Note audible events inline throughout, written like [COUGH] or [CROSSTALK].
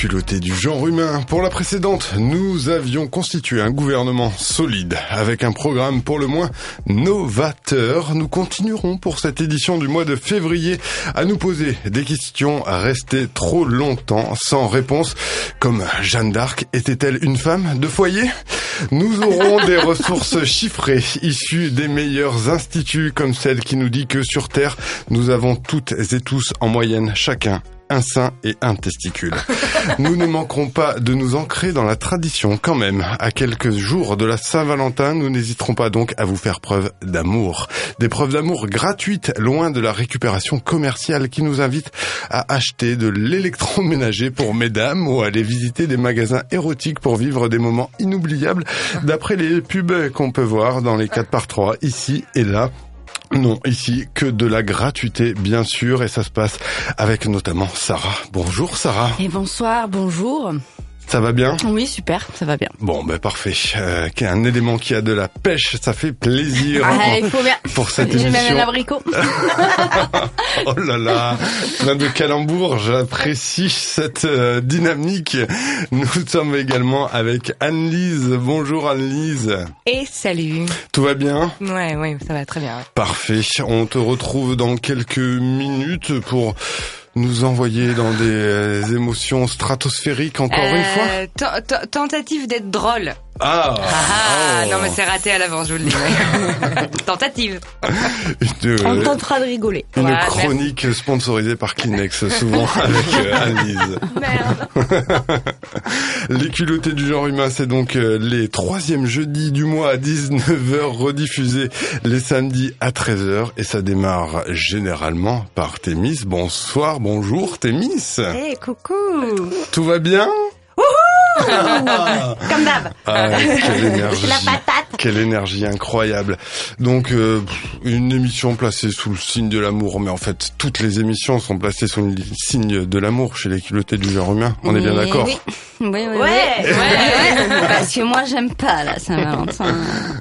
culottés du genre humain. Pour la précédente, nous avions constitué un gouvernement solide avec un programme pour le moins novateur. Nous continuerons pour cette édition du mois de février à nous poser des questions à rester trop longtemps sans réponse. Comme Jeanne d'Arc était-elle une femme de foyer? Nous aurons [LAUGHS] des ressources chiffrées issues des meilleurs instituts comme celle qui nous dit que sur Terre, nous avons toutes et tous en moyenne chacun un sein et un testicule. [LAUGHS] Nous ne manquerons pas de nous ancrer dans la tradition quand même. À quelques jours de la Saint-Valentin, nous n'hésiterons pas donc à vous faire preuve d'amour. Des preuves d'amour gratuites, loin de la récupération commerciale qui nous invite à acheter de l'électroménager pour mesdames ou à aller visiter des magasins érotiques pour vivre des moments inoubliables d'après les pubs qu'on peut voir dans les 4 par 3 ici et là non, ici que de la gratuité, bien sûr, et ça se passe avec notamment Sarah. Bonjour Sarah. Et bonsoir, bonjour. Ça va bien Oui, super, ça va bien. Bon, ben parfait. Euh, un élément qui a de la pêche, ça fait plaisir. Ah, il faut bien. Pour cette J'ai émission. même un abricot. oh là là, plein de calembours. J'apprécie cette euh, dynamique. Nous sommes également avec Anne-Lise. Bonjour Anne-Lise. Et salut. Tout va bien Ouais, ouais, ça va très bien. ouais. Parfait. On te retrouve dans quelques minutes pour nous envoyer dans des euh, émotions stratosphériques encore une fois. Euh, ten- tentative d'être drôle. Ah, Ah, Oh. non mais c'est raté à l'avance, je vous le dis. ouais. [LAUGHS] tentative. On euh, tentera de rigoler. une Voilà, chronique sponsorisée par Kleenex, souvent [LAUGHS] avec euh, Anne-Lise. Merde. [LAUGHS] Les culottés du genre humain, c'est donc euh, les troisièmes jeudis du mois à 19h rediffusés les samedis à 13h et ça démarre généralement par Thémis. Bonsoir, bonjour Thémis. Eh, coucou. Tout va bien? [LAUGHS] Comme d'hab. Ah, quelle [LAUGHS] énergie. Quelle énergie incroyable. Donc euh, une émission placée sous le signe de l'amour, mais en fait toutes les émissions sont placées sous le signe de l'amour chez les culottés du genre humain. On est bien d'accord Oui, oui, oui. Ouais, oui. ouais, ouais. Parce que moi, j'aime pas la Saint-Valentin.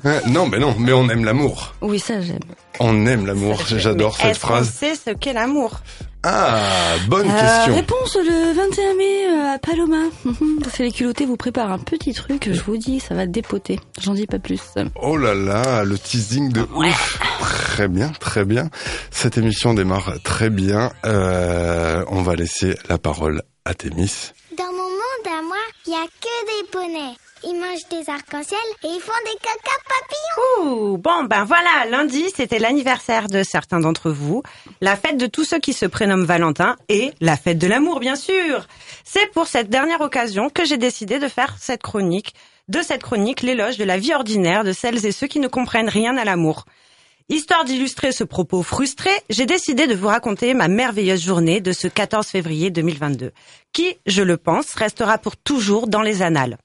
[LAUGHS] Non, mais non, mais on aime l'amour. Oui, ça, j'aime. On aime l'amour. J'adore cette phrase. sait ce qu'est l'amour Ah, bonne Euh, question. réponse le 21 mai euh, à Paloma. C'est les culottés vous préparent un petit truc, je vous dis, ça va dépoter. J'en dis pas plus. Oh là là, le teasing de ouf. Très bien, très bien. Cette émission démarre très bien. Euh, on va laisser la parole à Thémis. Dans mon monde à moi, il y a que des poneys. Ils mangent des arcs-en-ciel et ils font des caca papillons. Ouh, bon, ben voilà, lundi, c'était l'anniversaire de certains d'entre vous, la fête de tous ceux qui se prénomment Valentin et la fête de l'amour, bien sûr. C'est pour cette dernière occasion que j'ai décidé de faire cette chronique, de cette chronique, l'éloge de la vie ordinaire de celles et ceux qui ne comprennent rien à l'amour. Histoire d'illustrer ce propos frustré, j'ai décidé de vous raconter ma merveilleuse journée de ce 14 février 2022, qui, je le pense, restera pour toujours dans les annales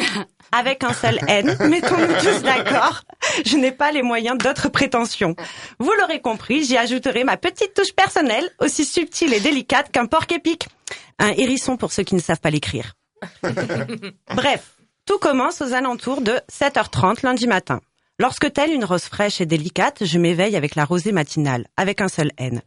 [LAUGHS] avec un seul N, mettons-nous tous d'accord, je n'ai pas les moyens d'autres prétentions. Vous l'aurez compris, j'y ajouterai ma petite touche personnelle, aussi subtile et délicate qu'un porc épic. Un hérisson pour ceux qui ne savent pas l'écrire. [LAUGHS] Bref, tout commence aux alentours de 7h30 lundi matin. Lorsque telle une rose fraîche et délicate, je m'éveille avec la rosée matinale, avec un seul N.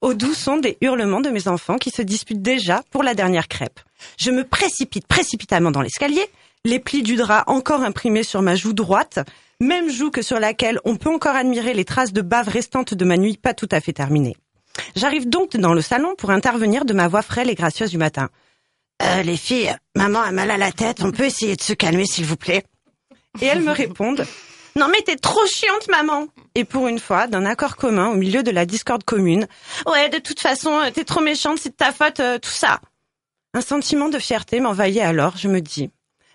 Au doux son des hurlements de mes enfants qui se disputent déjà pour la dernière crêpe. Je me précipite précipitamment dans l'escalier, les plis du drap encore imprimés sur ma joue droite, même joue que sur laquelle on peut encore admirer les traces de bave restantes de ma nuit pas tout à fait terminée. J'arrive donc dans le salon pour intervenir de ma voix frêle et gracieuse du matin. Euh, les filles, maman a mal à la tête, on peut essayer de se calmer s'il vous plaît? Et elles me [LAUGHS] répondent Non mais t'es trop chiante maman Et pour une fois, d'un accord commun au milieu de la discorde commune, Ouais, de toute façon, euh, t'es trop méchante, c'est de ta faute, euh, tout ça. Un sentiment de fierté m'envahit alors, je me dis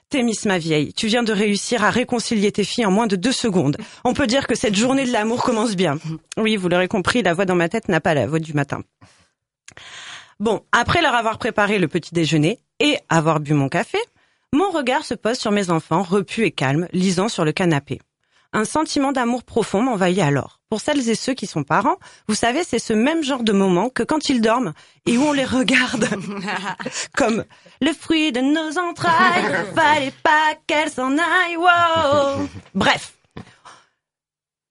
Thémis, ma vieille, tu viens de réussir à réconcilier tes filles en moins de deux secondes. On peut dire que cette journée de l'amour commence bien. Oui, vous l'aurez compris, la voix dans ma tête n'a pas la voix du matin. Bon, après leur avoir préparé le petit déjeuner et avoir bu mon café, mon regard se pose sur mes enfants, repus et calmes, lisant sur le canapé. Un sentiment d'amour profond m'envahit alors. Pour celles et ceux qui sont parents, vous savez, c'est ce même genre de moment que quand ils dorment et où on les regarde [LAUGHS] comme le fruit de nos entrailles, [LAUGHS] fallait pas qu'elles s'en aillent, wow. Bref.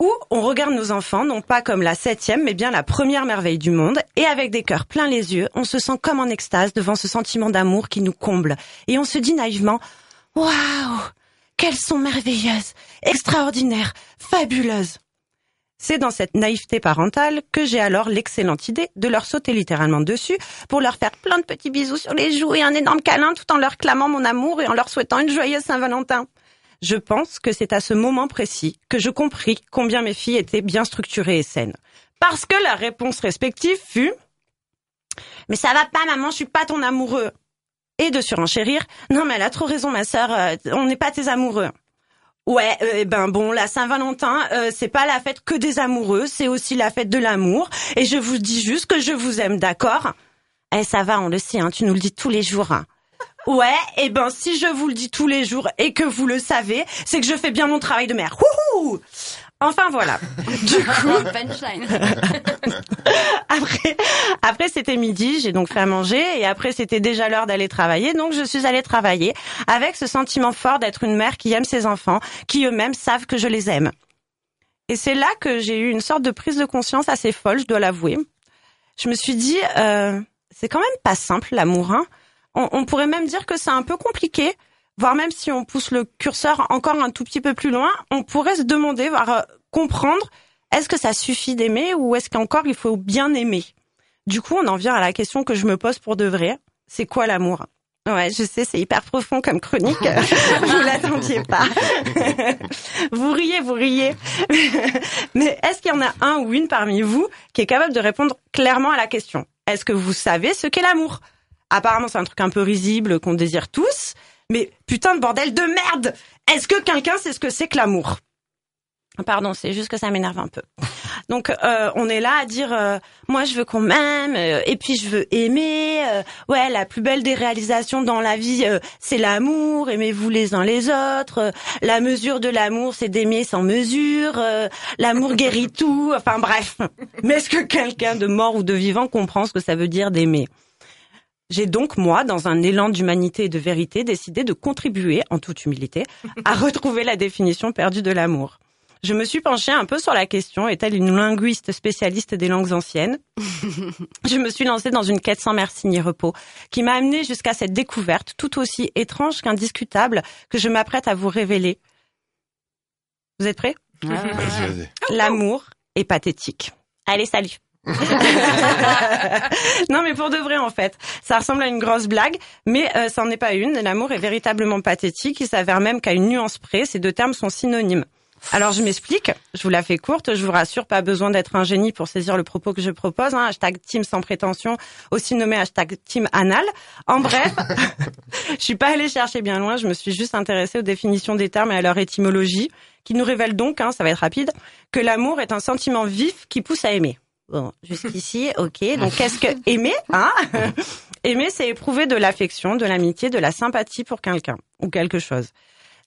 où on regarde nos enfants non pas comme la septième, mais bien la première merveille du monde, et avec des cœurs pleins les yeux, on se sent comme en extase devant ce sentiment d'amour qui nous comble, et on se dit naïvement Waouh Qu'elles sont merveilleuses, extraordinaires, fabuleuses c'est dans cette naïveté parentale que j'ai alors l'excellente idée de leur sauter littéralement dessus pour leur faire plein de petits bisous sur les joues et un énorme câlin tout en leur clamant mon amour et en leur souhaitant une joyeuse Saint-Valentin. Je pense que c'est à ce moment précis que je compris combien mes filles étaient bien structurées et saines. Parce que la réponse respective fut Mais ça va pas maman, je suis pas ton amoureux. Et de surenchérir Non mais elle a trop raison ma sœur, euh, on n'est pas tes amoureux. Ouais, euh, eh ben bon, la Saint-Valentin, euh, c'est pas la fête que des amoureux, c'est aussi la fête de l'amour. Et je vous dis juste que je vous aime, d'accord? Eh, ça va, on le sait, hein, tu nous le dis tous les jours. Hein. Ouais, eh ben si je vous le dis tous les jours et que vous le savez, c'est que je fais bien mon travail de mère. Wouhou Enfin voilà. [LAUGHS] Du coup, [LAUGHS] après, après c'était midi, j'ai donc fait à manger et après c'était déjà l'heure d'aller travailler, donc je suis allée travailler avec ce sentiment fort d'être une mère qui aime ses enfants, qui eux-mêmes savent que je les aime. Et c'est là que j'ai eu une sorte de prise de conscience assez folle, je dois l'avouer. Je me suis dit, euh, c'est quand même pas simple l'amour. Hein on, on pourrait même dire que c'est un peu compliqué voire même si on pousse le curseur encore un tout petit peu plus loin, on pourrait se demander, voire euh, comprendre, est-ce que ça suffit d'aimer ou est-ce qu'encore il faut bien aimer? Du coup, on en vient à la question que je me pose pour de vrai. C'est quoi l'amour? Ouais, je sais, c'est hyper profond comme chronique. [LAUGHS] [LAUGHS] vous l'attendiez pas. [LAUGHS] vous riez, vous riez. Mais est-ce qu'il y en a un ou une parmi vous qui est capable de répondre clairement à la question? Est-ce que vous savez ce qu'est l'amour? Apparemment, c'est un truc un peu risible qu'on désire tous. Mais putain de bordel de merde Est-ce que quelqu'un sait ce que c'est que l'amour? Pardon, c'est juste que ça m'énerve un peu. [LAUGHS] Donc euh, on est là à dire euh, moi je veux qu'on m'aime euh, et puis je veux aimer. ouais, la plus belle des réalisations dans la vie c'est l'amour, aimez-vous les uns les autres. la mesure de l'amour c'est d'aimer sans mesure. l'amour [LAUGHS] guérit tout. Enfin bref. Mais est-ce que quelqu'un de mort ou de vivant comprend ce que ça veut dire d'aimer? J'ai donc, moi, dans un élan d'humanité et de vérité, décidé de contribuer, en toute humilité, [LAUGHS] à retrouver la définition perdue de l'amour. Je me suis penchée un peu sur la question, est-elle une linguiste spécialiste des langues anciennes? [LAUGHS] Je me suis lancée dans une quête sans merci ni repos, qui m'a amenée jusqu'à cette découverte, tout aussi étrange qu'indiscutable, que je m'apprête à vous révéler. Vous êtes prêts? L'amour est pathétique. Allez, salut [LAUGHS] non, mais pour de vrai, en fait, ça ressemble à une grosse blague, mais euh, ça n'en est pas une. L'amour est véritablement pathétique. Il s'avère même qu'à une nuance près, ces deux termes sont synonymes. Alors je m'explique, je vous la fais courte, je vous rassure, pas besoin d'être un génie pour saisir le propos que je propose. Hein, hashtag team sans prétention, aussi nommé hashtag team anal. En bref, [LAUGHS] je suis pas allée chercher bien loin, je me suis juste intéressée aux définitions des termes et à leur étymologie, qui nous révèlent donc, hein, ça va être rapide, que l'amour est un sentiment vif qui pousse à aimer. Bon, jusqu'ici, ok. [LAUGHS] Donc, qu'est-ce que aimer hein [LAUGHS] Aimer, c'est éprouver de l'affection, de l'amitié, de la sympathie pour quelqu'un ou quelque chose.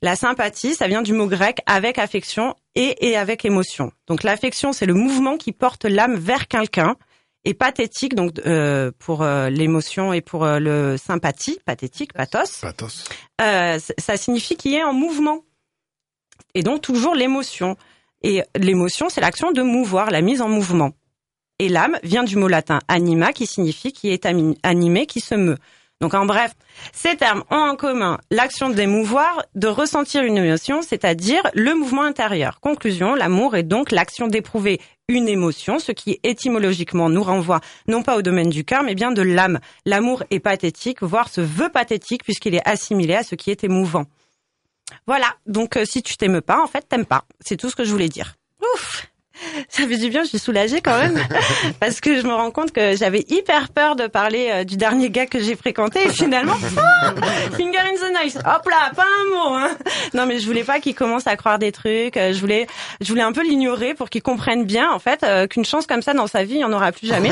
La sympathie, ça vient du mot grec avec affection et, et avec émotion. Donc, l'affection, c'est le mouvement qui porte l'âme vers quelqu'un. Et pathétique, donc euh, pour euh, l'émotion et pour euh, le sympathie, pathétique, pathos. Pathos. Euh, ça signifie qu'il est en mouvement. Et donc toujours l'émotion. Et l'émotion, c'est l'action de mouvoir, la mise en mouvement. Et l'âme vient du mot latin anima qui signifie qui est animé, qui se meut. Donc en bref, ces termes ont en commun l'action d'émouvoir, de ressentir une émotion, c'est-à-dire le mouvement intérieur. Conclusion, l'amour est donc l'action d'éprouver une émotion, ce qui étymologiquement nous renvoie non pas au domaine du cœur, mais bien de l'âme. L'amour est pathétique, voire se veut pathétique puisqu'il est assimilé à ce qui est émouvant. Voilà, donc euh, si tu t'aimes pas, en fait, t'aimes pas. C'est tout ce que je voulais dire. Ouf [LAUGHS] ça fait du bien, je suis soulagée quand même, [LAUGHS] parce que je me rends compte que j'avais hyper peur de parler euh, du dernier gars que j'ai fréquenté, et finalement, [LAUGHS] finger in the noise, hop là, pas un mot. Hein. Non, mais je voulais pas qu'il commence à croire des trucs. Euh, je voulais, je voulais un peu l'ignorer pour qu'il comprenne bien, en fait, euh, qu'une chance comme ça dans sa vie, il n'y en aura plus jamais.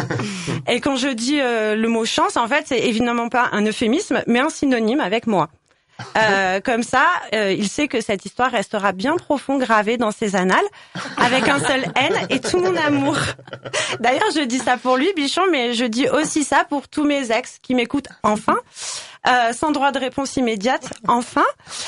Et quand je dis le mot chance, en fait, c'est évidemment pas un euphémisme, mais un synonyme avec moi. Euh, comme ça, euh, il sait que cette histoire restera bien profond gravée dans ses annales, avec un seul N et tout mon amour. D'ailleurs, je dis ça pour lui, Bichon, mais je dis aussi ça pour tous mes ex qui m'écoutent enfin. Euh, sans droit de réponse immédiate, enfin.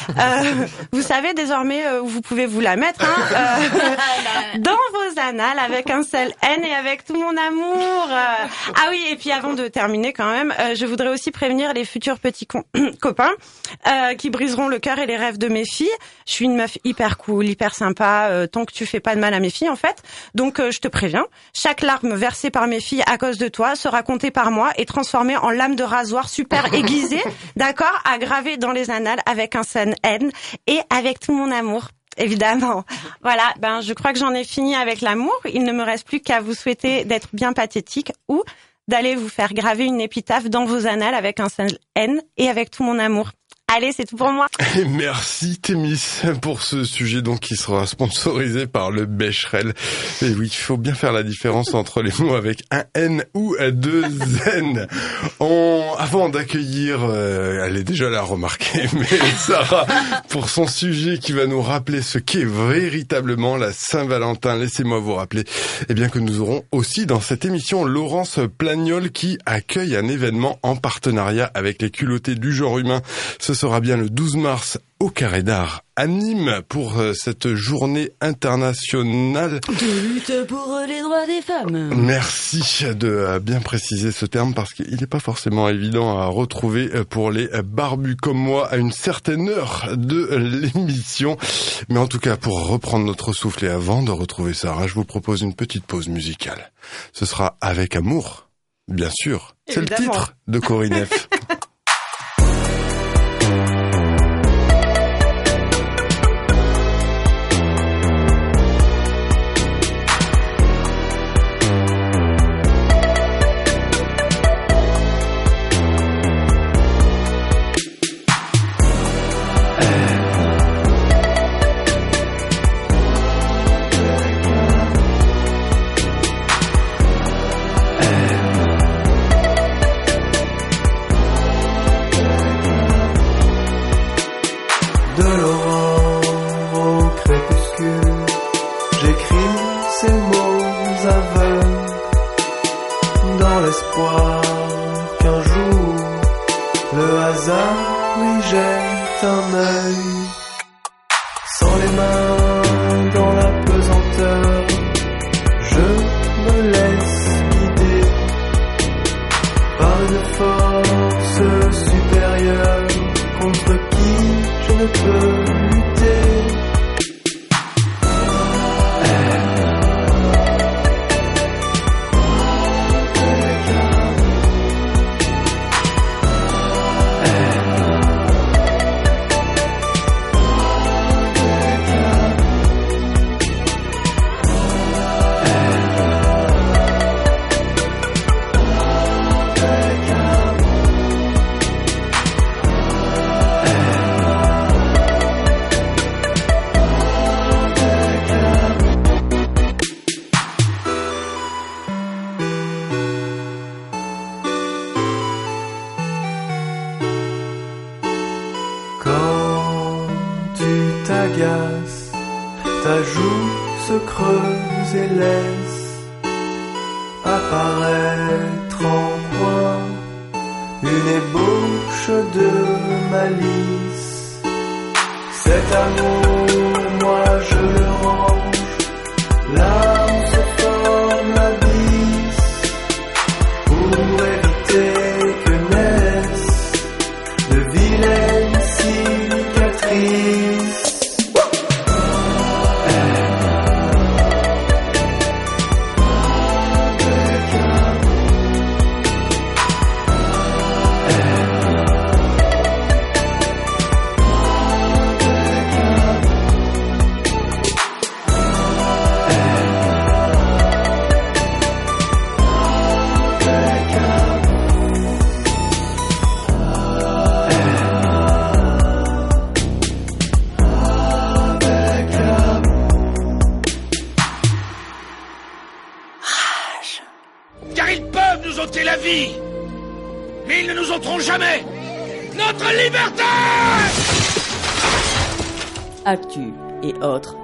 Euh, vous savez désormais où vous pouvez vous la mettre, hein, [LAUGHS] dans vos annales avec un seul N et avec tout mon amour. ah oui, et puis avant de terminer quand même, je voudrais aussi prévenir les futurs petits [CLEARS THROAT] copains qui briseront le cœur et les rêves de mes filles. Je suis une meuf hyper cool, hyper sympa, tant que tu fais pas de mal à mes filles en fait. Donc je te préviens, chaque larme versée par mes filles à cause de toi sera comptée par moi et transformée en lame de rasoir super aiguisée, [LAUGHS] d'accord, à graver dans les annales avec un seul N et avec tout mon amour. Évidemment. [LAUGHS] Voilà, ben je crois que j'en ai fini avec l'amour. Il ne me reste plus qu'à vous souhaiter d'être bien pathétique ou d'aller vous faire graver une épitaphe dans vos annales avec un seul N et avec tout mon amour. Allez, c'est tout pour moi. Et [LAUGHS] merci Témis pour ce sujet donc qui sera sponsorisé par le Becherel. Et oui, il faut bien faire la différence entre les mots avec un N ou deux N. avant d'accueillir, euh, elle est déjà là remarquée, [LAUGHS] mais Sarah pour son sujet qui va nous rappeler ce qu'est véritablement la Saint-Valentin. Laissez-moi vous rappeler, eh bien que nous aurons aussi dans cette émission Laurence Plagnol qui accueille un événement en partenariat avec les culottés du genre humain. Sera bien le 12 mars au Carré d'Art à Nîmes pour euh, cette journée internationale de lutte pour les droits des femmes. Merci de euh, bien préciser ce terme parce qu'il n'est pas forcément évident à retrouver euh, pour les barbus comme moi à une certaine heure de l'émission. Mais en tout cas, pour reprendre notre souffle et avant de retrouver Sarah, je vous propose une petite pause musicale. Ce sera avec amour, bien sûr. C'est le titre de Corinne F. [LAUGHS] couche de malice. Cet amour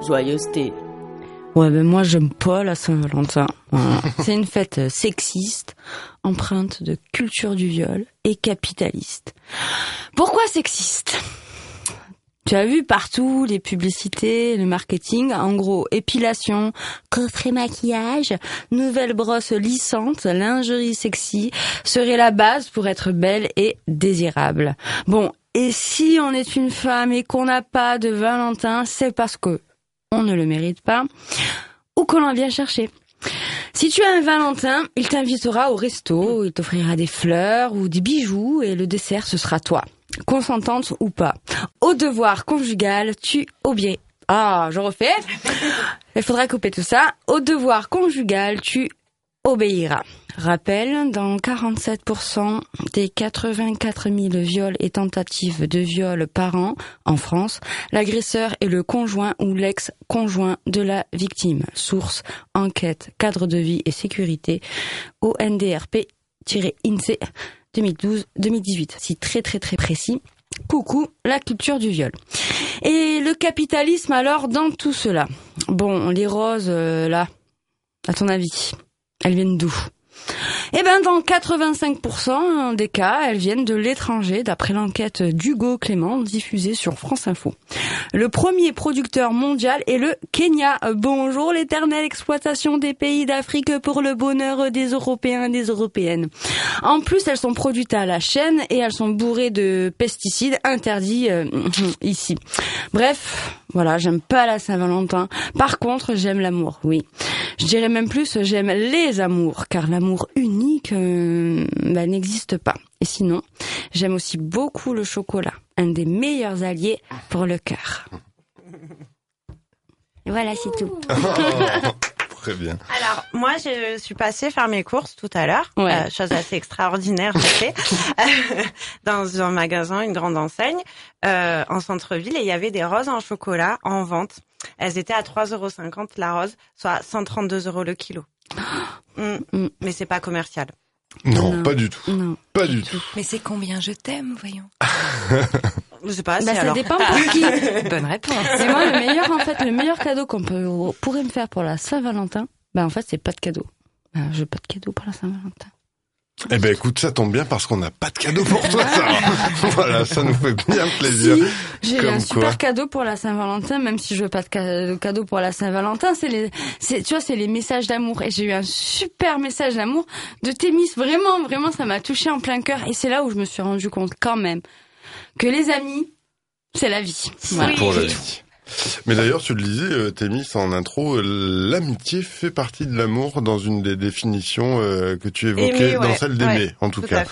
joyeuseté. Ouais, ben moi j'aime pas la Saint-Valentin. Voilà. [LAUGHS] C'est une fête sexiste, empreinte de culture du viol et capitaliste. Pourquoi sexiste? Tu as vu partout les publicités, le marketing, en gros épilation, coffret maquillage, nouvelle brosse lissante, lingerie sexy serait la base pour être belle et désirable. Bon, et si on est une femme et qu'on n'a pas de Valentin, c'est parce que on ne le mérite pas ou qu'on en vient chercher. Si tu as un Valentin, il t'invitera au resto, il t'offrira des fleurs ou des bijoux et le dessert ce sera toi consentante ou pas. Au devoir conjugal, tu obéis. Ah, je refais. Il faudra couper tout ça. Au devoir conjugal, tu obéiras. Rappel, dans 47% des 84 000 viols et tentatives de viol par an en France, l'agresseur est le conjoint ou l'ex-conjoint de la victime. Source, enquête, cadre de vie et sécurité, ONDRP-INSEE 2012-2018. Si très très très précis. Coucou, la culture du viol. Et le capitalisme alors dans tout cela? Bon, les roses euh, là, à ton avis, elles viennent d'où? Eh ben, dans 85% des cas, elles viennent de l'étranger, d'après l'enquête d'Hugo Clément diffusée sur France Info. Le premier producteur mondial est le Kenya. Bonjour l'éternelle exploitation des pays d'Afrique pour le bonheur des Européens et des Européennes. En plus, elles sont produites à la chaîne et elles sont bourrées de pesticides interdits euh, ici. Bref, voilà, j'aime pas la Saint-Valentin. Par contre, j'aime l'amour, oui. Je dirais même plus, j'aime les amours, car l'amour unique euh, bah, n'existe pas. Et sinon, j'aime aussi beaucoup le chocolat, un des meilleurs alliés pour le cœur. Voilà, c'est tout. [LAUGHS] Très bien. Alors, moi, je suis passée faire mes courses tout à l'heure. Ouais. Euh, chose assez extraordinaire, je sais. [LAUGHS] dans un magasin, une grande enseigne, euh, en centre-ville, et il y avait des roses en chocolat en vente. Elles étaient à 3,50 euros la rose, soit 132 euros le kilo. [GASPS] Mm. Mm. Mais c'est pas commercial. Non, Non. pas du tout. Non. Pas du tout. Mais c'est combien je t'aime, voyons. [LAUGHS] Je sais pas, Bah, ça alors. dépend pour qui. [LAUGHS] Bonne réponse. Mais moi, le meilleur, en fait, le meilleur cadeau qu'on peut, pourrait me faire pour la Saint-Valentin, bah, en fait, c'est pas de cadeau. Bah, je veux pas de cadeau pour la Saint-Valentin. Eh ben écoute, ça tombe bien parce qu'on n'a pas de cadeau pour toi, Sarah. [LAUGHS] voilà, ça nous fait bien plaisir. Si, j'ai un super quoi. cadeau pour la Saint-Valentin, même si je veux pas de ca- de cadeau pour la Saint-Valentin, c'est les, c'est, tu vois, c'est les messages d'amour. Et j'ai eu un super message d'amour de Thémis. Vraiment, vraiment, ça m'a touché en plein cœur. Et c'est là où je me suis rendu compte quand même que les amis, c'est la vie. Voilà. Pour la vie. Mais d'ailleurs, tu le disais, euh, Thémis, en intro, euh, l'amitié fait partie de l'amour dans une des définitions euh, que tu évoquais, Aimer, dans celle d'aimer, ouais, en tout, Tout cas.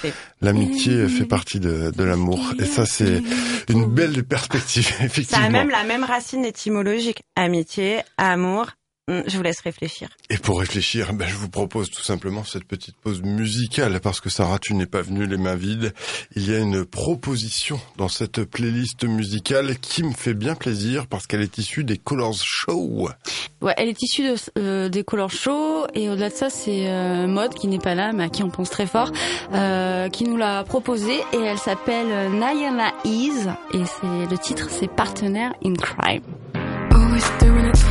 L'amitié fait partie de, de l'amour. Et ça, c'est une belle perspective, [LAUGHS] Ça effectivement. a même la même racine étymologique. Amitié, amour. Mm, Je vous laisse réfléchir. Et pour réfléchir, ben, je vous propose tout simplement cette petite pause musicale parce que Sarah, tu n'es pas venue les mains vides. Il y a une proposition dans cette playlist musicale qui me fait bien plaisir parce qu'elle est issue des Colors Show. Ouais, elle est issue de, euh, des couleurs chauds et au-delà de ça, c'est euh, Mode qui n'est pas là, mais à qui on pense très fort, euh, qui nous l'a proposée et elle s'appelle Nayana Ease et c'est le titre, c'est Partner in Crime.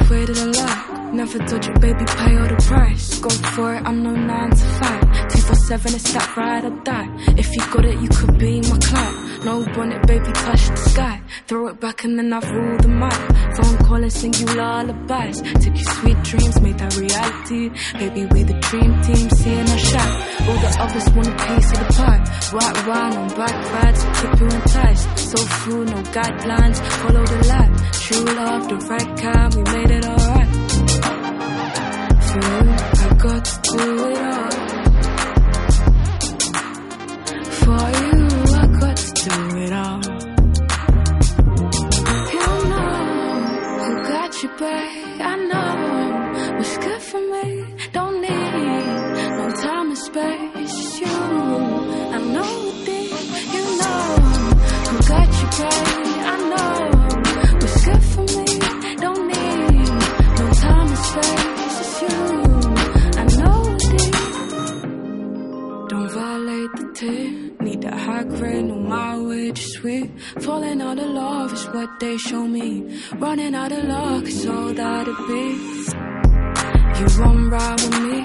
Doing it the like. Never told you, baby, pay all the price. Go for it, I'm no 9 to 5. 247, it's that ride or die. If you got it, you could be my client. No bonnet, baby, touch the sky. Throw it back and then I've ruled the map. Phone calling, sing you lullabies. Took your sweet dreams, made that reality. Baby, we the dream team, seeing our shine. All the others want a piece of the pie. Right round on bad vibes, keep you enticed. So full, no guidelines, follow the light. True love, the right kind, we made it alright. For you, I got do it all. Violate. Need that high grade, no mileage, sweet. Falling out of love is what they show me. Running out of luck, it's all that it be. You won't with me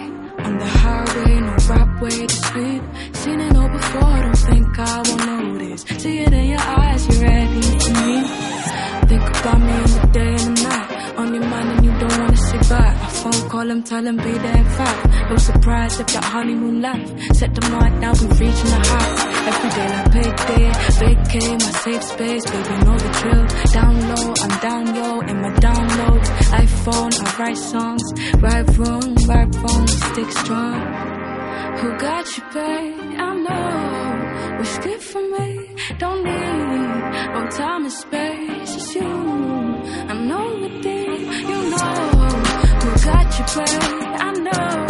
on the highway, no right way to speed. Seen it all before, don't think I won't notice. See it in your eyes, you're ready for me. Think about me in the day and the night. On your mind and you don't wanna say bye. I phone call him, tell him be there in five. No surprise if that honeymoon life. Set the mind now, we reaching the heights. Every day like payday, vacay my safe space, baby know the drill. Down low, I'm down yo, in my downloads. iPhone, I write songs. Right wrong, right wrong, stick strong. Who got you, babe? I know. What's good for me? Don't need no time and space. It's you. I know the you? I know.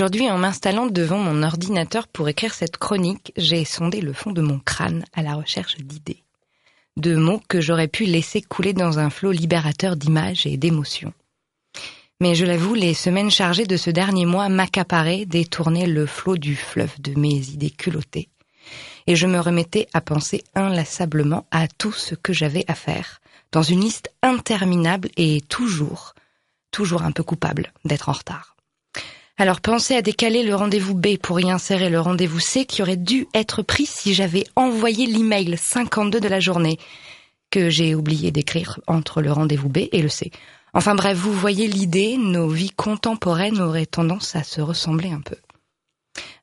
Aujourd'hui, en m'installant devant mon ordinateur pour écrire cette chronique, j'ai sondé le fond de mon crâne à la recherche d'idées. De mots que j'aurais pu laisser couler dans un flot libérateur d'images et d'émotions. Mais je l'avoue, les semaines chargées de ce dernier mois m'accaparaient, détournaient le flot du fleuve de mes idées culottées. Et je me remettais à penser inlassablement à tout ce que j'avais à faire, dans une liste interminable et toujours, toujours un peu coupable d'être en retard. Alors pensez à décaler le rendez-vous B pour y insérer le rendez-vous C qui aurait dû être pris si j'avais envoyé l'email 52 de la journée que j'ai oublié d'écrire entre le rendez-vous B et le C. Enfin bref, vous voyez l'idée, nos vies contemporaines auraient tendance à se ressembler un peu.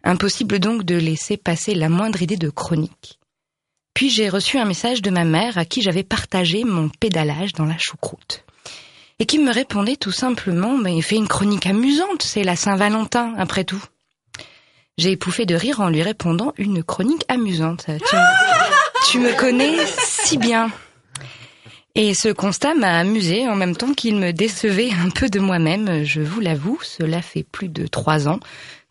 Impossible donc de laisser passer la moindre idée de chronique. Puis j'ai reçu un message de ma mère à qui j'avais partagé mon pédalage dans la choucroute. Et qui me répondait tout simplement, mais fais une chronique amusante, c'est la Saint-Valentin, après tout. J'ai pouffé de rire en lui répondant une chronique amusante. Tu, tu me connais si bien. Et ce constat m'a amusé en même temps qu'il me décevait un peu de moi-même. Je vous l'avoue, cela fait plus de trois ans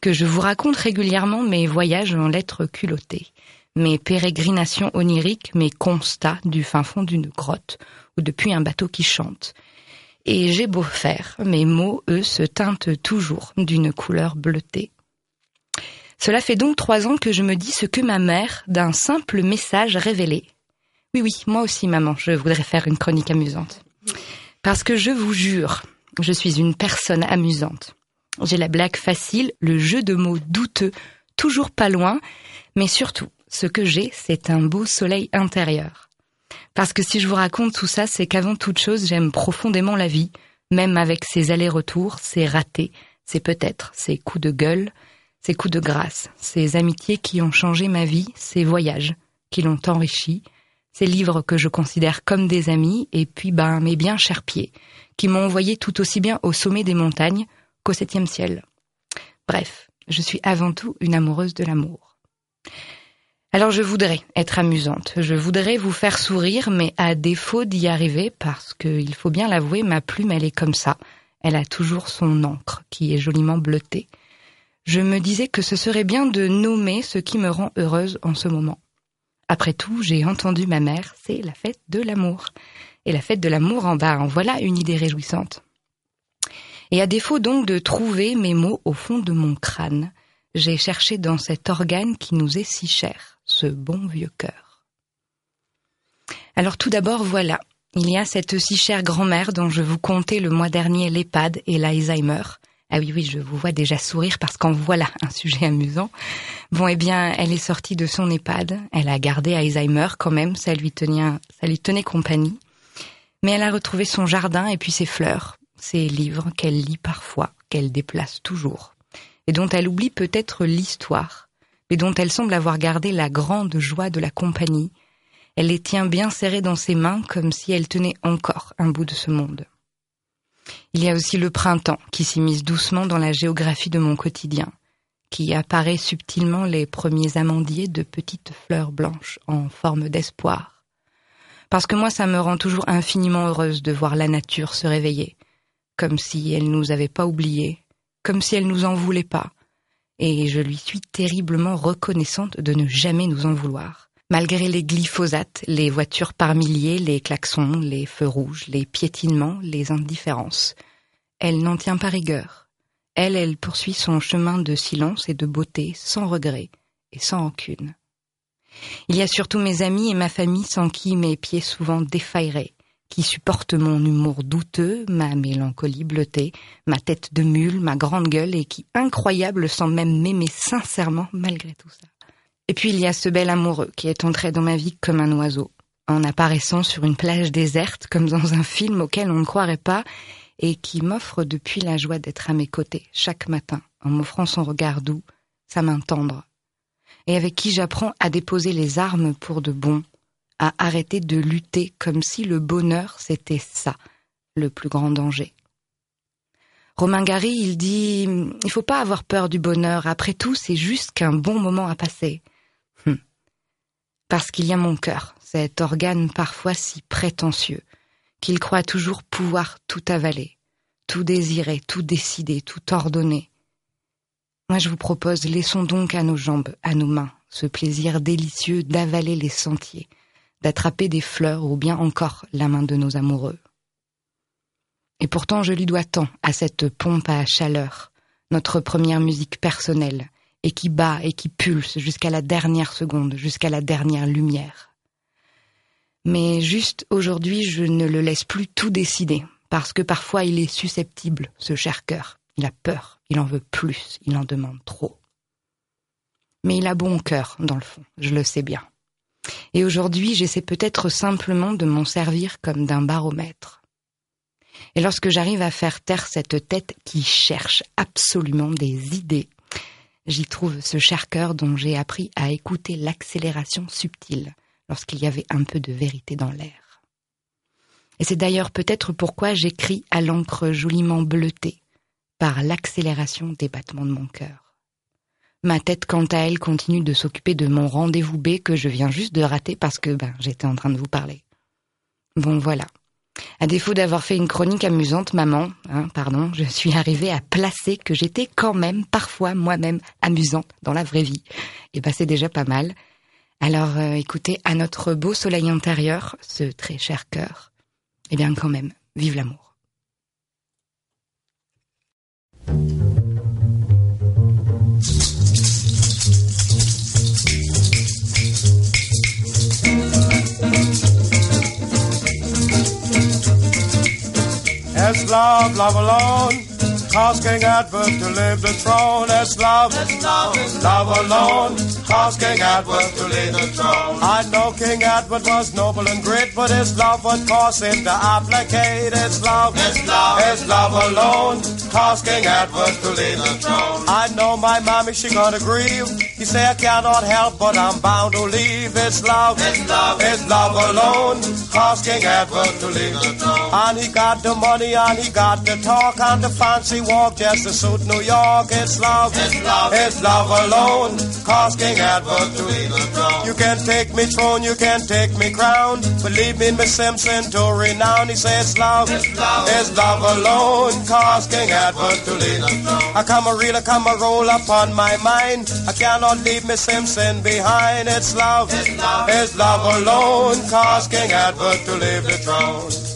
que je vous raconte régulièrement mes voyages en lettres culottées, mes pérégrinations oniriques, mes constats du fin fond d'une grotte ou depuis un bateau qui chante. Et j'ai beau faire, mes mots, eux, se teintent toujours d'une couleur bleutée. Cela fait donc trois ans que je me dis ce que ma mère, d'un simple message révélé. Oui, oui, moi aussi, maman, je voudrais faire une chronique amusante. Parce que je vous jure, je suis une personne amusante. J'ai la blague facile, le jeu de mots douteux, toujours pas loin, mais surtout, ce que j'ai, c'est un beau soleil intérieur. Parce que si je vous raconte tout ça, c'est qu'avant toute chose, j'aime profondément la vie, même avec ses allers-retours, ses ratés, ses peut-être, ses coups de gueule, ses coups de grâce, ses amitiés qui ont changé ma vie, ses voyages qui l'ont enrichi, ces livres que je considère comme des amis, et puis ben mes bien chers pieds, qui m'ont envoyé tout aussi bien au sommet des montagnes qu'au septième ciel. Bref, je suis avant tout une amoureuse de l'amour. Alors je voudrais être amusante, je voudrais vous faire sourire, mais à défaut d'y arriver, parce que, il faut bien l'avouer, ma plume elle est comme ça, elle a toujours son encre, qui est joliment bleutée. Je me disais que ce serait bien de nommer ce qui me rend heureuse en ce moment. Après tout, j'ai entendu ma mère, c'est la fête de l'amour. Et la fête de l'amour en bas, en voilà une idée réjouissante. Et à défaut donc de trouver mes mots au fond de mon crâne, j'ai cherché dans cet organe qui nous est si cher, ce bon vieux cœur. Alors tout d'abord, voilà, il y a cette si chère grand-mère dont je vous contais le mois dernier l'EHPAD et l'Alzheimer. Ah oui, oui, je vous vois déjà sourire parce qu'en voilà un sujet amusant. Bon, eh bien, elle est sortie de son EHPAD. Elle a gardé Alzheimer quand même, ça lui tenait, ça lui tenait compagnie. Mais elle a retrouvé son jardin et puis ses fleurs, ses livres qu'elle lit parfois, qu'elle déplace toujours, et dont elle oublie peut-être l'histoire, mais dont elle semble avoir gardé la grande joie de la compagnie, Elle les tient bien serrées dans ses mains comme si elle tenait encore un bout de ce monde. Il y a aussi le printemps qui s'immisce doucement dans la géographie de mon quotidien, qui apparaît subtilement les premiers amandiers de petites fleurs blanches en forme d'espoir. Parce que moi, ça me rend toujours infiniment heureuse de voir la nature se réveiller, comme si elle nous avait pas oubliés, comme si elle nous en voulait pas, et je lui suis terriblement reconnaissante de ne jamais nous en vouloir. Malgré les glyphosates, les voitures par milliers, les klaxons, les feux rouges, les piétinements, les indifférences, elle n'en tient pas rigueur. Elle, elle poursuit son chemin de silence et de beauté sans regret et sans rancune. Il y a surtout mes amis et ma famille sans qui mes pieds souvent défailleraient, qui supportent mon humour douteux, ma mélancolie bleutée, ma tête de mule, ma grande gueule et qui, incroyable, sans même m'aimer sincèrement malgré tout ça. Et puis il y a ce bel amoureux qui est entré dans ma vie comme un oiseau, en apparaissant sur une plage déserte comme dans un film auquel on ne croirait pas et qui m'offre depuis la joie d'être à mes côtés chaque matin en m'offrant son regard doux, sa main tendre, et avec qui j'apprends à déposer les armes pour de bon, à arrêter de lutter comme si le bonheur c'était ça, le plus grand danger. Romain Gary, il dit Il faut pas avoir peur du bonheur, après tout, c'est juste qu'un bon moment à passer. Hum. Parce qu'il y a mon cœur, cet organe parfois si prétentieux, qu'il croit toujours pouvoir tout avaler, tout désirer, tout décider, tout ordonner. Moi je vous propose, laissons donc à nos jambes, à nos mains, ce plaisir délicieux d'avaler les sentiers, d'attraper des fleurs ou bien encore la main de nos amoureux. Et pourtant je lui dois tant à cette pompe à chaleur, notre première musique personnelle, et qui bat et qui pulse jusqu'à la dernière seconde, jusqu'à la dernière lumière. Mais juste aujourd'hui, je ne le laisse plus tout décider, parce que parfois il est susceptible, ce cher cœur. Il a peur, il en veut plus, il en demande trop. Mais il a bon cœur, dans le fond, je le sais bien. Et aujourd'hui, j'essaie peut-être simplement de m'en servir comme d'un baromètre. Et lorsque j'arrive à faire taire cette tête qui cherche absolument des idées, j'y trouve ce cher cœur dont j'ai appris à écouter l'accélération subtile, lorsqu'il y avait un peu de vérité dans l'air. Et c'est d'ailleurs peut-être pourquoi j'écris à l'encre joliment bleutée, par l'accélération des battements de mon cœur. Ma tête, quant à elle, continue de s'occuper de mon rendez-vous B que je viens juste de rater parce que ben, j'étais en train de vous parler. Bon, voilà. À défaut d'avoir fait une chronique amusante, maman, hein, pardon, je suis arrivée à placer que j'étais quand même parfois moi-même amusante dans la vraie vie. Et ben c'est déjà pas mal. Alors euh, écoutez, à notre beau soleil intérieur, ce très cher cœur, eh bien quand même, vive l'amour. Love, love alone. Cause King Edward to leave the throne. It's love, it's love, love alone. Cause King Edward to leave the throne. I know King Edward was noble and great, but his love would cause him to abdicate. It's love, it's love, it's love alone. Cause King Edward to leave the throne. I know my mommy, she gonna grieve. He say I cannot help, but I'm bound to leave. It's love, it's love, it's love alone. Cause King Edward to leave the throne. And he got the money and he got the talk and the fancy walk just to suit New York. It's love, it's love, it's love alone. Cause King Edward to the throne. You can't take me throne, you can't take me crown. Believe me, Miss Simpson to renown. He says love, it's love, it's love alone. Cause King Edward to leave the throne. I come a reel, I come a roll upon my mind. I cannot leave Miss Simpson behind. It's love, it's love, it's love alone. Cause King Edward to leave the throne.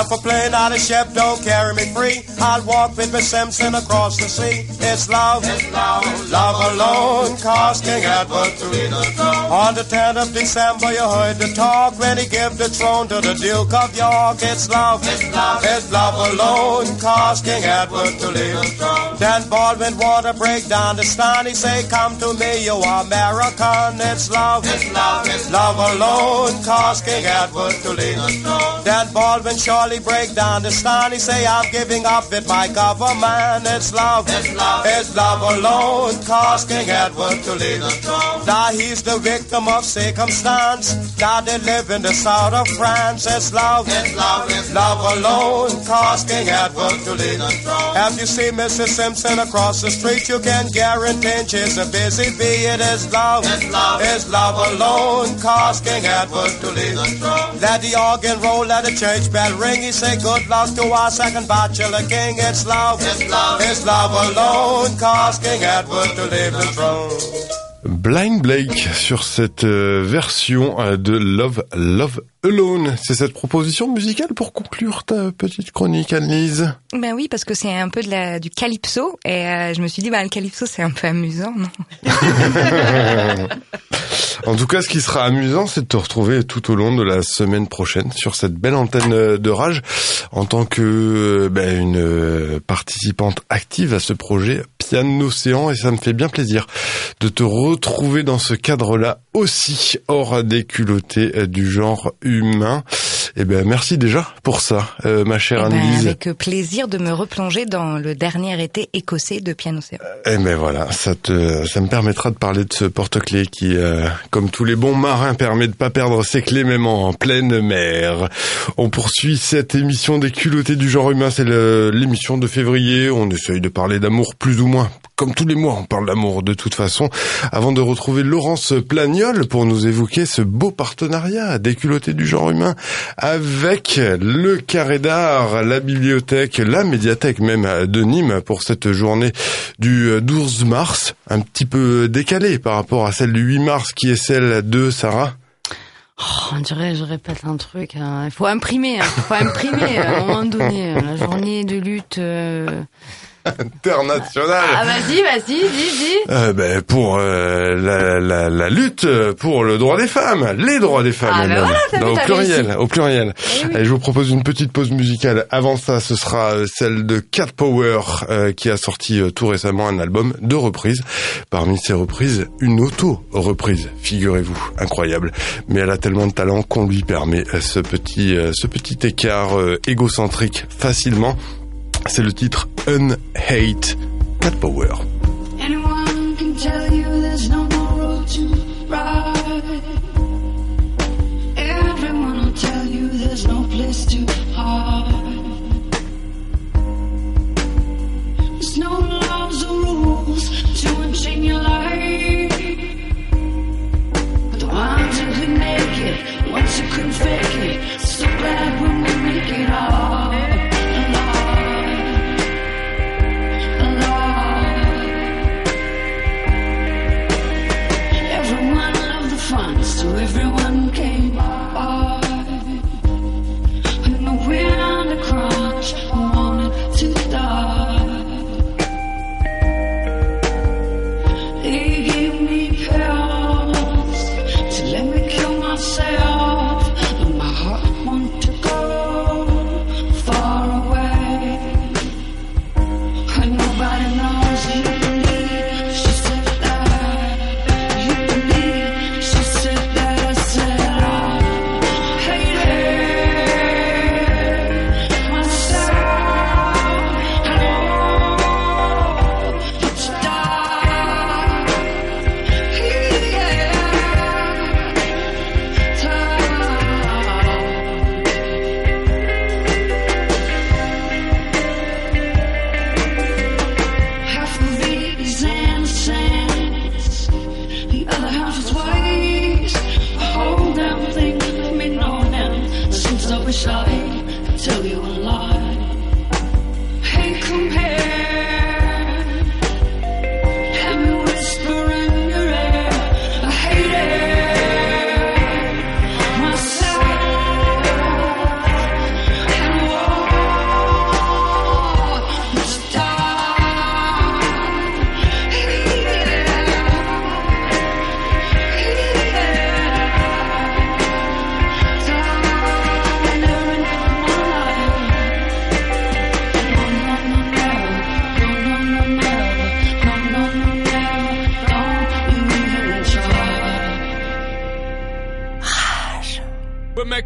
If a plane out of ship don't carry me free, I'll walk with Miss Simpson across the sea. It's love, it's love, love alone, cause King Edward to the throne. On the 10th of December, you heard the talk when he gave the throne to the Duke of York. It's love, it's love, it's love alone, cause King Edward to the throne. Then Baldwin wanna break down the stand. He say, Come to me, you American. It's love, it's love, it's love alone, cause King Edward to the throne. Then Baldwin surely break down the stand. He say, I'm giving up with my government. It's love, it's love, it's love alone, cause King Edward to lead the throne. Now he's the victim of circumstance. Now they live in the south of France. It's love, it's love, it's love alone, cause King Edward to lead the throne. If you see Mrs. Simpson across the street, you can guarantee she's a busy bee. It is love, it's love, it's love alone, cause King Edward to lead the throne. Let the organ roll, let the church bell ring. He say good luck to our second bachelor king. It's love, it's love, it's love alone, cause King Edward to lead the throne. Blind Blake sur cette euh, version euh, de Love Love Alone. C'est cette proposition musicale pour conclure ta petite chronique, Annelise. Ben oui, parce que c'est un peu de la, du calypso et euh, je me suis dit, bah le calypso c'est un peu amusant, non? [LAUGHS] En tout cas, ce qui sera amusant, c'est de te retrouver tout au long de la semaine prochaine sur cette belle antenne de Rage en tant que euh, ben, une euh, participante active à ce projet Piano Océan et ça me fait bien plaisir de te retrouver dans ce cadre-là aussi hors des culottés du genre humain. Et ben merci déjà pour ça, euh, ma chère Eh ben, Annelise. Avec plaisir de me replonger dans le dernier été écossais de Piano Océan. Eh ben voilà, ça te, ça me permettra de parler de ce porte-clés qui, euh, comme tous les bons marins, permet de pas perdre ses clés même en pleine mer. On poursuit cette émission des culottés du genre humain, c'est l'émission de février. On essaye de parler d'amour plus ou moins. Comme tous les mois, on parle d'amour de toute façon. Avant de retrouver Laurence Plagnol pour nous évoquer ce beau partenariat des culottés du genre humain avec le Carré d'Art, la bibliothèque, la médiathèque même de Nîmes pour cette journée du 12 mars, un petit peu décalée par rapport à celle du 8 mars qui est celle de Sarah. Oh, on dirait, je répète un truc. hein. Il faut imprimer, hein. il faut imprimer à un moment donné. euh, La journée de lutte. euh. Internationale. Ah vas-y, vas-y, dis, dis. Euh, ben, pour euh, la, la, la lutte pour le droit des femmes, les droits des femmes, Ah, ben voilà, Non, au pluriel, réussi. au pluriel. Oui. Allez, je vous propose une petite pause musicale. Avant ça, ce sera euh, celle de Cat Power euh, qui a sorti euh, tout récemment un album de reprises. Parmi ces reprises, une auto-reprise, figurez-vous, incroyable. Mais elle a tellement de talent qu'on lui permet euh, ce petit, euh, ce petit écart euh, égocentrique facilement. C'est le titre Unhate Cat Power. Anyone can tell you there's no more to ride. Everyone will tell you there's no place to hide. There's no laws or rules to unchain your life. But the ones who could make it, ones who couldn't fake it, so glad when we make it all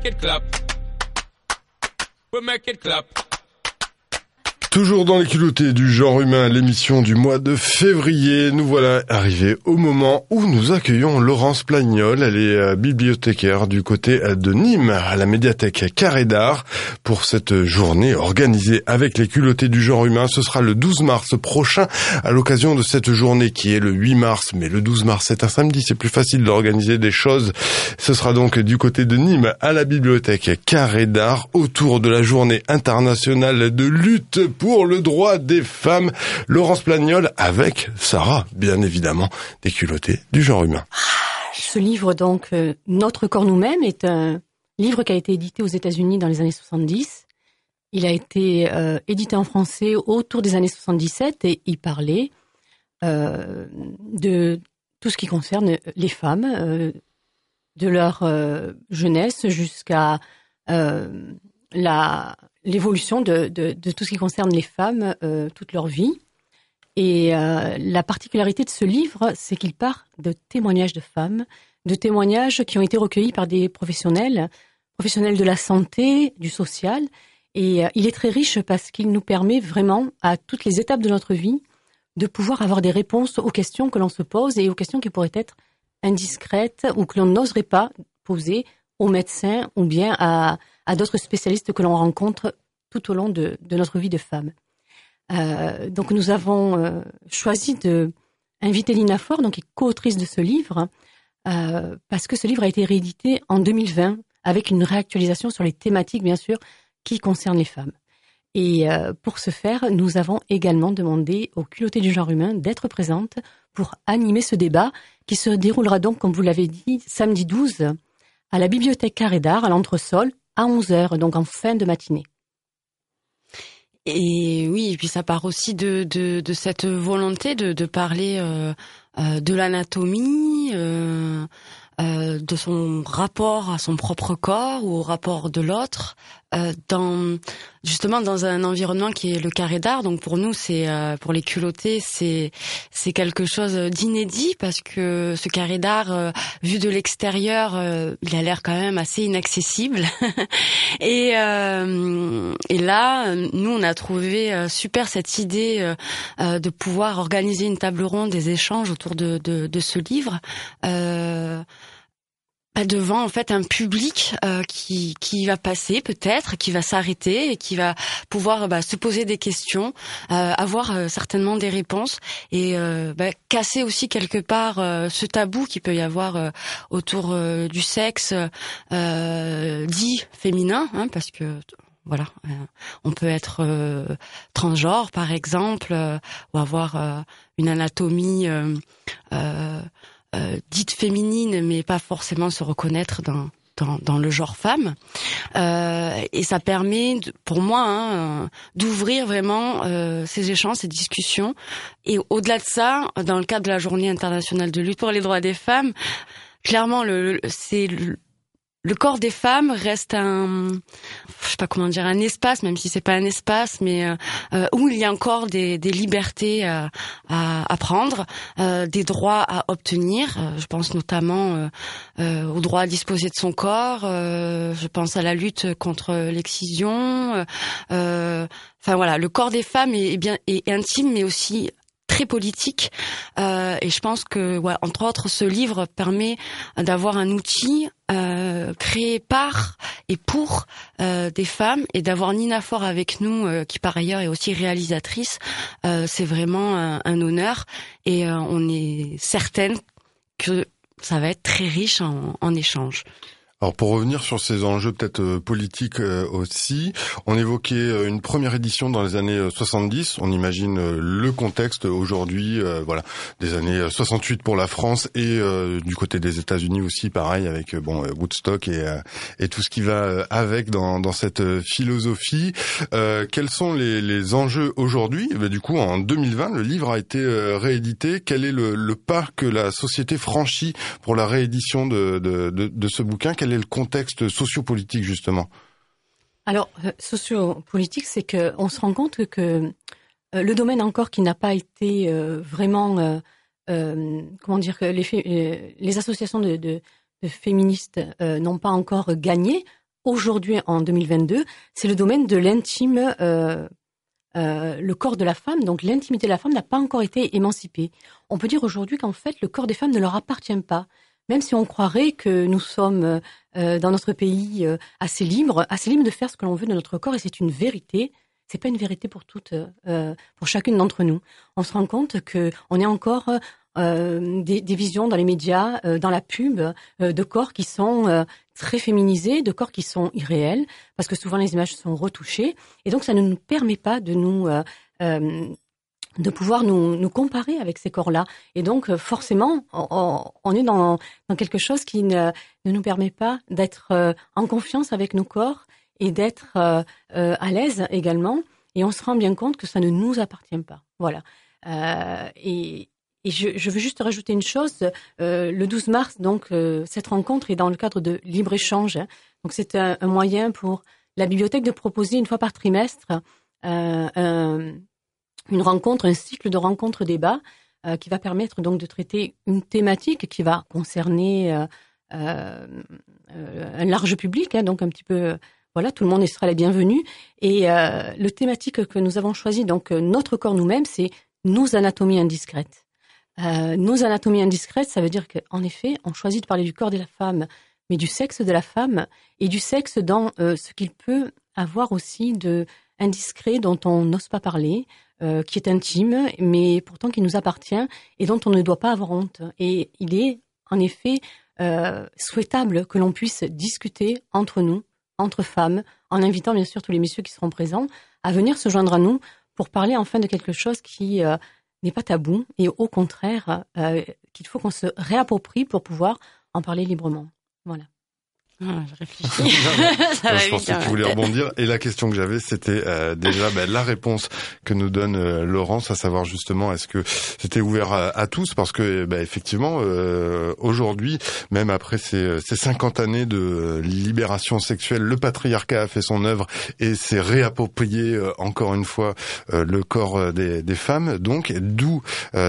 make it clap. We make it clap. Toujours dans les culottés du genre humain, l'émission du mois de février, nous voilà arrivés au moment où nous accueillons Laurence Plagnol. Elle est euh, bibliothécaire du côté de Nîmes, à la médiathèque Carré d'Art, pour cette journée organisée avec les culottés du genre humain. Ce sera le 12 mars prochain, à l'occasion de cette journée qui est le 8 mars. Mais le 12 mars, c'est un samedi, c'est plus facile d'organiser des choses. Ce sera donc du côté de Nîmes, à la bibliothèque Carré d'Art, autour de la journée internationale de lutte pour le droit des femmes. Laurence Plagnol avec Sarah, bien évidemment, des culottés du genre humain. Ce livre, donc, euh, Notre corps nous-mêmes, est un livre qui a été édité aux États-Unis dans les années 70. Il a été euh, édité en français autour des années 77 et il parlait euh, de tout ce qui concerne les femmes, de leur jeunesse jusqu'à la l'évolution de, de, de tout ce qui concerne les femmes euh, toute leur vie. Et euh, la particularité de ce livre, c'est qu'il part de témoignages de femmes, de témoignages qui ont été recueillis par des professionnels, professionnels de la santé, du social. Et euh, il est très riche parce qu'il nous permet vraiment, à toutes les étapes de notre vie, de pouvoir avoir des réponses aux questions que l'on se pose et aux questions qui pourraient être indiscrètes ou que l'on n'oserait pas poser aux médecins ou bien à, à d'autres spécialistes que l'on rencontre tout au long de, de notre vie de femme. Euh, donc nous avons euh, choisi de inviter Lina Fort, donc qui est co-autrice de ce livre, euh, parce que ce livre a été réédité en 2020 avec une réactualisation sur les thématiques, bien sûr, qui concernent les femmes. Et euh, pour ce faire, nous avons également demandé aux culottés du genre humain d'être présentes pour animer ce débat qui se déroulera donc, comme vous l'avez dit, samedi 12 à la bibliothèque Carré d'Art à l'entresol à 11h, donc en fin de matinée. Et oui, et puis ça part aussi de, de, cette volonté de, de parler euh, euh, de l'anatomie, euh, de son rapport à son propre corps ou au rapport de l'autre, dans justement dans un environnement qui est le carré d'art. Donc pour nous, c'est euh, pour les culottés, c'est c'est quelque chose d'inédit parce que ce carré d'art, euh, vu de l'extérieur, euh, il a l'air quand même assez inaccessible. [LAUGHS] et euh, et là, nous, on a trouvé super cette idée de pouvoir organiser une table ronde, des échanges autour de de, de ce livre. Devant en fait un public euh, qui qui va passer peut-être, qui va s'arrêter et qui va pouvoir bah, se poser des questions, euh, avoir euh, certainement des réponses et euh, bah, casser aussi quelque part euh, ce tabou qui peut y avoir euh, autour du sexe dit féminin, hein, parce que voilà, on peut être transgenre par exemple ou avoir une anatomie euh, euh, euh, dite féminine, mais pas forcément se reconnaître dans dans, dans le genre femme. Euh, et ça permet, pour moi, hein, euh, d'ouvrir vraiment euh, ces échanges, ces discussions. Et au-delà de ça, dans le cadre de la Journée internationale de lutte pour les droits des femmes, clairement, le- c'est le, le corps des femmes reste un, je sais pas comment dire, un espace, même si c'est pas un espace, mais euh, euh, où il y a encore des, libertés à, à, à prendre, euh, des droits à obtenir. Euh, je pense notamment euh, euh, au droit à disposer de son corps. euh, je pense à la lutte contre l'excision. euh, euh, Enfin voilà, le corps des femmes est, est bien est intime, mais aussi très politique. Euh, et je pense que, ouais, entre autres, ce livre permet d'avoir un outil euh, créé par et pour euh, des femmes et d'avoir Nina Fort avec nous, euh, qui par ailleurs est aussi réalisatrice. Euh, c'est vraiment un, un honneur et euh, on est certaine que ça va être très riche en, en échange. Alors pour revenir sur ces enjeux peut-être euh, politiques euh, aussi, on évoquait euh, une première édition dans les années euh, 70. On imagine le contexte aujourd'hui, voilà, des années euh, 68 pour la France et du côté des États-Unis aussi, pareil avec bon Woodstock et et tout ce qui va avec dans dans cette philosophie. Quels sont les, les enjeux aujourd'hui? Eh ben, Du coup, en 2020, le livre a été réédité. Quel est le, le pas que la société franchit pour la réédition de, de, de, de ce bouquin? Quel est le contexte sociopolitique justement? Alors, euh, sociopolitique, c'est que on se rend compte que euh, le domaine encore qui n'a pas été euh, vraiment, euh, comment dire, que les, associations de, féministes n'ont pas encore gagné aujourd'hui en 2022, c'est le domaine de l'intime, le corps de la femme. Donc l'intimité de la femme n'a pas encore été émancipée. On peut dire aujourd'hui qu'en fait le corps des femmes ne leur appartient pas. Même si on croirait que nous sommes euh, dans notre pays euh, assez libres, assez libres de faire ce que l'on veut de notre corps, et c'est une vérité. C'est pas une vérité pour toutes, euh, pour chacune d'entre nous. On se rend compte que on est encore euh, des, des, visions dans les médias, euh, dans la pub, euh, de corps qui sont très féminisés, de corps qui sont irréels, parce que souvent les images sont retouchées, et donc ça ne nous permet pas de nous de pouvoir nous, nous, comparer avec ces corps-là. Et donc, forcément, on, on est dans, dans, quelque chose qui ne, ne nous permet pas d'être en confiance avec nos corps et d'être euh, à l'aise également. Et on se rend bien compte que ça ne nous appartient pas. Voilà. Euh, et, et je, je, veux juste rajouter une chose. Euh, le 12 mars, donc, euh, cette rencontre est dans le cadre de libre échange. Hein. Donc, c'est un, un, moyen pour la bibliothèque de proposer une fois par trimestre euh, une rencontre, un cycle de rencontres débats euh, qui va permettre donc de traiter une thématique qui va concerner euh, un large public, hein, donc un petit peu. Voilà, tout le monde sera les bienvenus. Et le thématique que nous avons choisi, donc notre corps nous-mêmes, c'est nos anatomies indiscrètes. Euh, nos anatomies indiscrètes, ça veut dire qu'en effet, on choisit de parler du corps de la femme, mais du sexe de la femme et du sexe dans euh, ce qu'il peut avoir aussi de indiscret dont on n'ose pas parler, euh, qui est intime, mais pourtant qui nous appartient et dont on ne doit pas avoir honte. Et il est en effet euh, souhaitable que l'on puisse discuter entre nous, entre femmes, en invitant bien sûr tous les messieurs qui seront présents à venir se joindre à nous pour parler enfin de quelque chose qui euh, n'est pas tabou et au contraire qu'il faut qu'on se réapproprie pour pouvoir en parler librement. Voilà. Ah, je réfléchis. [LAUGHS] je pensais que tu voulais rebondir. Et la question que j'avais, c'était euh, déjà ben, la réponse que nous donne euh, Laurence, à savoir justement, est-ce que c'était ouvert à, à, tous? Parce que, ben, effectivement, euh, aujourd'hui, même après ces, ces 50 années de libération sexuelle, le patriarcat a fait son œuvre et s'est réapproprié euh, encore une fois euh, le corps des, des, femmes. Donc, d'où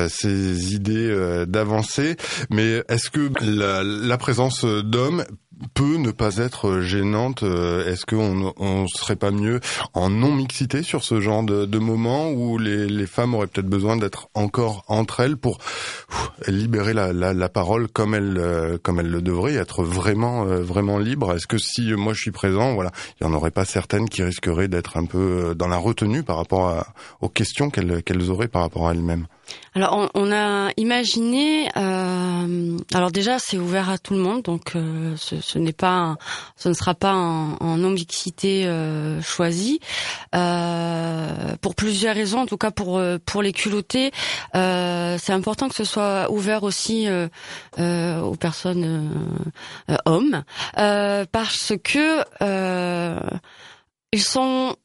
ces idées d'avancer. Mais est-ce que la, la présence d'hommes peut ne pas être gênante. Est-ce qu'on on serait pas mieux en non-mixité sur ce genre de, moment où les, femmes auraient peut-être besoin d'être encore entre elles pour libérer la, parole comme elles, euh, comme elles le devraient, être vraiment, euh, vraiment libre Est-ce que si moi je suis présent, voilà, il y en aurait pas certaines qui risqueraient d'être un peu dans la retenue par rapport aux questions qu'elles auraient par rapport à elles-mêmes? Alors on, a imaginé, euh, alors déjà c'est ouvert à tout le monde, donc euh, ce, n'est pas, ce ne sera pas en, en mixité euh, choisie pour plusieurs raisons. En tout cas pour pour les culottés, c'est important que ce soit ouvert aussi aux personnes hommes parce que ils sont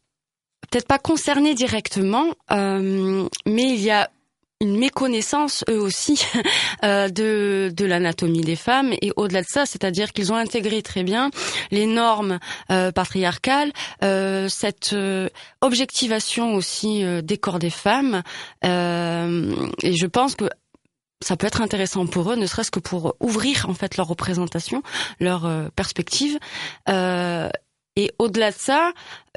peut-être pas concernés directement, mais il y a une méconnaissance eux aussi [LAUGHS] euh, de de l'anatomie des femmes et au-delà de ça, c'est-à-dire qu'ils ont intégré très bien les normes euh, patriarcales, euh, cette euh, objectivation aussi euh, des corps des femmes euh, et je pense que ça peut être intéressant pour eux, ne serait-ce que pour ouvrir en fait leur représentation, leur perspective. et au-delà de ça,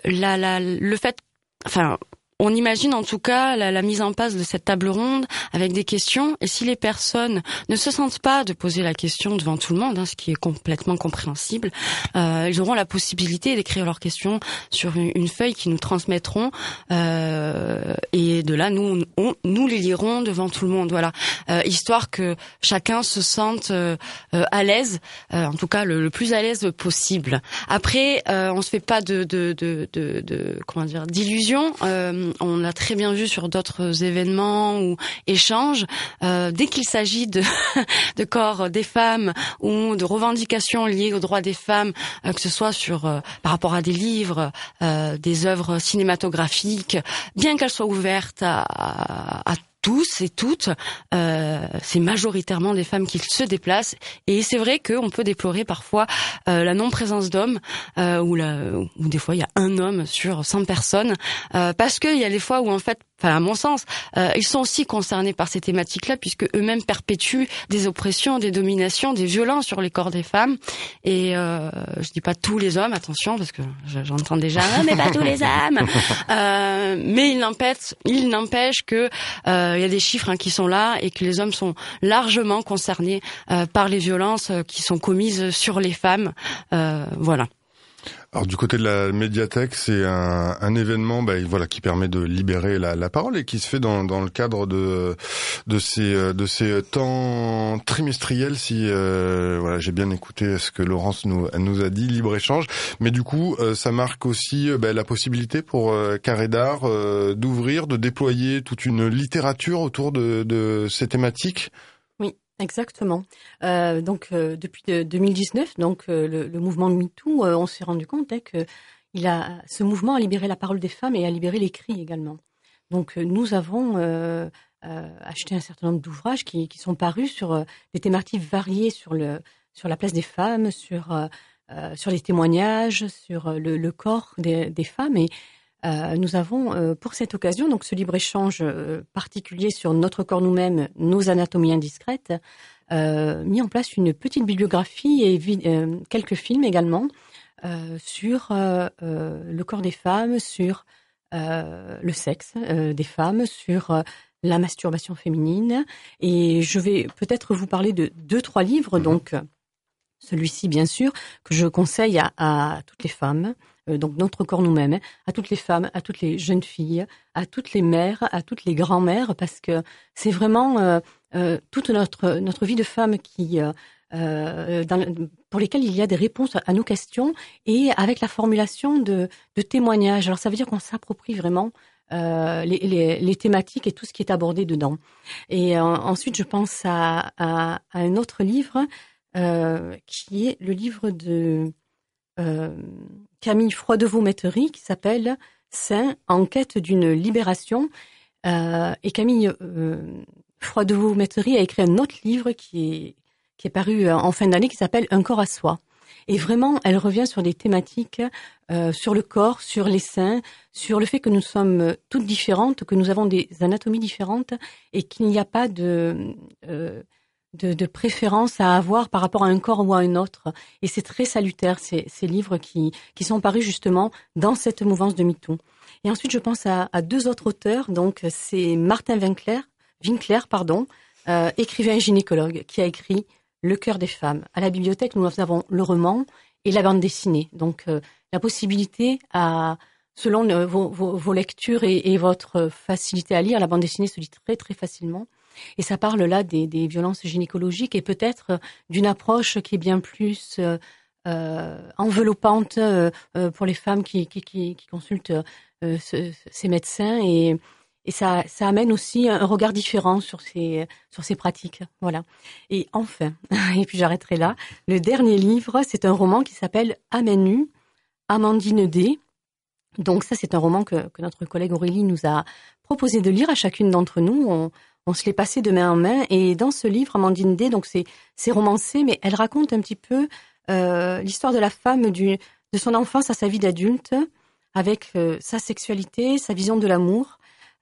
la, la, le fait, enfin, on imagine en tout cas la, la, mise en place de cette table ronde avec des questions. Et si les personnes ne se sentent pas de poser la question devant tout le monde, hein, ce qui est complètement compréhensible, euh, ils auront la possibilité d'écrire leurs questions sur une, feuille qui nous transmettront. Euh, et de là, nous, on, nous les lirons devant tout le monde. Voilà, euh, histoire que chacun se sente euh, euh, à l'aise, euh, en tout cas le, le, plus à l'aise possible. Après, on se fait pas de, de, de, de, de comment dire d'illusions on l'a très bien vu sur d'autres événements ou échanges, euh, dès qu'il s'agit [LAUGHS] de, corps des femmes ou de revendications liées aux droits des femmes, euh, que ce soit sur euh, par rapport à des livres, des œuvres cinématographiques, bien qu'elles soient ouvertes à, à, à tous et toutes, euh, c'est majoritairement des femmes qui se déplacent. Et c'est vrai qu'on peut déplorer parfois euh, la non-présence d'hommes, euh, ou, des fois il y a un homme sur 100 personnes, euh, parce qu'il y a des fois où en fait enfin à mon sens, euh, ils sont aussi concernés par ces thématiques-là puisque eux-mêmes perpétuent des oppressions, des dominations, des violences sur les corps des femmes. Et euh, je dis pas tous les hommes, attention, parce que j'entends déjà, ah, mais pas tous les hommes. [LAUGHS] Euh, mais il n'empêche, il n'empêche que euh, il y a des chiffres hein, qui sont là et que les hommes sont largement concernés euh, par les violences qui sont commises sur les femmes. voilà. Alors du côté de la médiathèque, c'est un, un, événement, bah, voilà, qui permet de libérer la, la, parole et qui se fait dans, dans le cadre de de ces de ces temps trimestriels. Si euh, voilà, j'ai bien écouté ce que Laurence nous nous a dit, libre échange. Mais du coup, euh, ça marque aussi euh, bah, la possibilité pour Carré d'art d'ouvrir, de déployer toute une littérature autour de, de ces thématiques. Exactement. Euh, donc euh, depuis 2019, donc euh, le, mouvement MeToo, on s'est rendu compte hein, que il a ce mouvement a libéré la parole des femmes et a libéré les cris également. Donc nous avons acheté un certain nombre d'ouvrages qui, sont parus sur des thématiques variées sur le sur la place des femmes, sur sur les témoignages, sur le, le corps des, des, femmes et euh, nous avons euh, pour cette occasion donc ce libre échange euh, particulier sur notre corps nous-mêmes, nos anatomies indiscrètes, mis en place une petite bibliographie et quelques films également sur le corps des femmes, sur le sexe des femmes, sur la masturbation féminine. Et je vais peut-être vous parler de deux trois livres donc. Celui-ci, bien sûr, que je conseille à, à toutes les femmes, euh, donc notre corps nous-mêmes, hein, à toutes les femmes, à toutes les jeunes filles, à toutes les mères, à toutes les grand-mères, parce que c'est vraiment euh, euh, toute notre notre vie de femme qui pour lesquelles il y a des réponses à nos questions et avec la formulation de, témoignages. Alors ça veut dire qu'on s'approprie vraiment euh, les, thématiques et tout ce qui est abordé dedans. Et ensuite, je pense à, un autre livre euh, qui est le livre de euh, Camille Froidevaux-Métairie qui s'appelle Saint en quête d'une libération. Euh, et Camille euh, Froidevaux-Métairie a écrit un autre livre qui est, qui est paru en fin d'année qui s'appelle Un corps à soi. Et vraiment, elle revient sur des thématiques, sur le corps, sur les seins, sur le fait que nous sommes toutes différentes, que nous avons des anatomies différentes et qu'il n'y a pas de... de, de, préférence à avoir par rapport à un corps ou à un autre. Et c'est très salutaire, ces, ces livres qui, qui sont parus justement dans cette mouvance de MeToo. Et ensuite, je pense à, à deux autres auteurs. Donc, c'est Martin Winkler, Winkler pardon, euh, écrivain gynécologue, qui a écrit Le cœur des femmes. À la bibliothèque, nous avons le roman et la bande dessinée. Donc, euh, la possibilité à selon vos, vos, vos, lectures et, et, votre facilité à lire, la bande dessinée se lit très très facilement. Et ça parle là des, violences gynécologiques et peut-être d'une approche qui est bien plus euh, euh enveloppante euh, euh, pour les femmes qui, consultent euh, ce, ces médecins et, ça, amène aussi un regard différent sur ces, sur ces pratiques. Voilà. Et enfin, [LAUGHS] et puis j'arrêterai là, le dernier livre, c'est un roman qui s'appelle Amenu, Amandine D. Donc ça, c'est un roman que, notre collègue Aurélie nous a proposé de lire à chacune d'entre nous. On se l'est passé de main en main. Et dans ce livre, Amandine D, donc c'est c'est romancé, mais elle raconte un petit peu euh, l'histoire de la femme du de son enfance à sa vie d'adulte, avec euh, sa sexualité, sa vision de l'amour.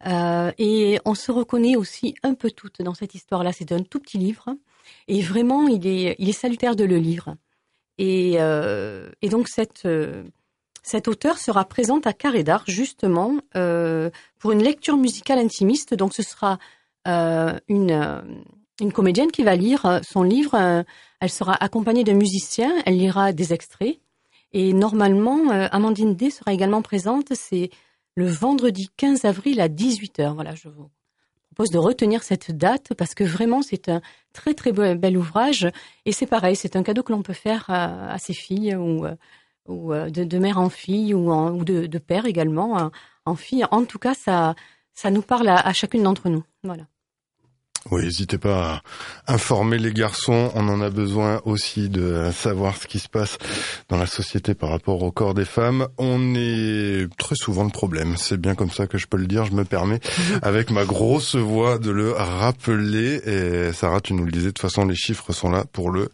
Euh, et on se reconnaît aussi un peu toutes dans cette histoire-là. C'est un tout petit livre, et vraiment, il est il est salutaire de le lire. Et, euh, et donc cette cette auteure sera présente à Carré d'Art justement euh, pour une lecture musicale intimiste. Donc ce sera euh, une, euh, une comédienne qui va lire euh, son livre. elle sera accompagnée d'un musicien. Elle lira des extraits. Et normalement, Amandine D sera également présente. C'est le vendredi 15 avril à 18h. Voilà, je vous propose de retenir cette date parce que vraiment c'est un très très bel, ouvrage et c'est pareil, c'est un cadeau que l'on peut faire à, ses filles ou, ou de, mère en fille ou, de, de, père également en fille. En tout cas, ça ça nous parle à chacune d'entre nous. Voilà. Oui, n'hésitez pas à informer les garçons. On en a besoin aussi de savoir ce qui se passe dans la société par rapport au corps des femmes. On est très souvent le problème. C'est bien comme ça que je peux le dire. Je me permets, [LAUGHS] avec ma grosse voix, de le rappeler. Et Sarah, tu nous le disais, de toute façon, les chiffres sont là pour le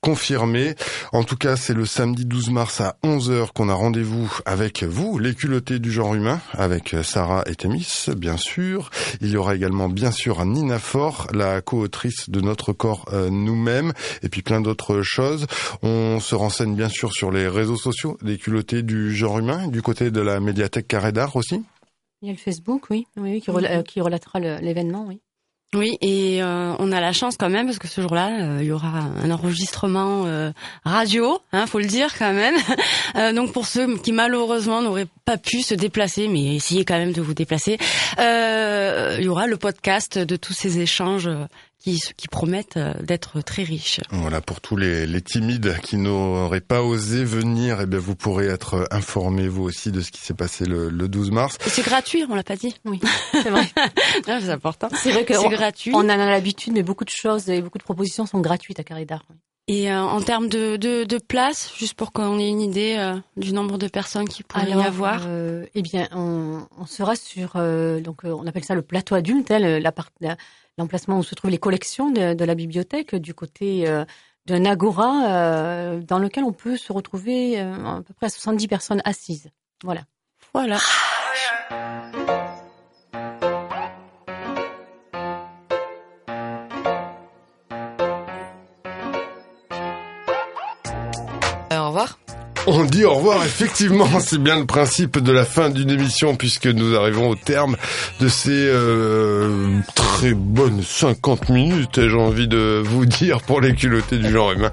confirmer. En tout cas, c'est le samedi 12 mars à 11h qu'on a rendez-vous avec vous, les culottés du genre humain, avec Sarah et Thémis, bien sûr. Il y aura également, bien sûr, Nina Fort, la co-autrice de Notre corps euh, nous-mêmes, et puis plein d'autres choses. On se renseigne bien sûr sur les réseaux sociaux des culottés du genre humain, du côté de la médiathèque Carré d'Art aussi. Il y a le Facebook, oui, oui, oui, qui, rela- euh, qui relatera l'événement, oui. Oui, et euh, on a la chance quand même parce que ce jour-là, euh, il y aura un enregistrement euh, radio, hein, faut le dire quand même. [LAUGHS] Donc pour ceux qui malheureusement n'auraient pas pu se déplacer, mais essayez quand même de vous déplacer, il y aura le podcast de tous ces échanges qui, qui promettent euh, d'être très riches. Voilà, pour tous les, les timides qui n'auraient pas osé venir, eh bien, vous pourrez être informés, vous aussi, de ce qui s'est passé le, le 12 mars. C'est gratuit, on l'a pas dit. Oui, [LAUGHS] c'est vrai. C'est important. C'est vrai que C'est on- gratuit. On en a l'habitude, mais beaucoup de choses et beaucoup de propositions sont gratuites à Carré d'Art. oui. Et euh, en termes de, de, de place, juste pour qu'on ait une idée euh, du nombre de personnes qui pourraient y avoir. euh, eh bien, on, on sera sur, euh, donc euh, on appelle ça le plateau adulte, hein, le- la part- la- l'emplacement où se trouvent les collections de, de la bibliothèque, du côté euh, d'un agora euh, dans lequel on peut se retrouver euh, à peu près à 70 personnes assises. Voilà. Voilà. Euh, au revoir. On dit au revoir, effectivement, [LAUGHS] c'est bien le principe de la fin d'une émission puisque nous arrivons au terme de ces euh, très bonnes 50 minutes, j'ai envie de vous dire, pour les culottés du genre humain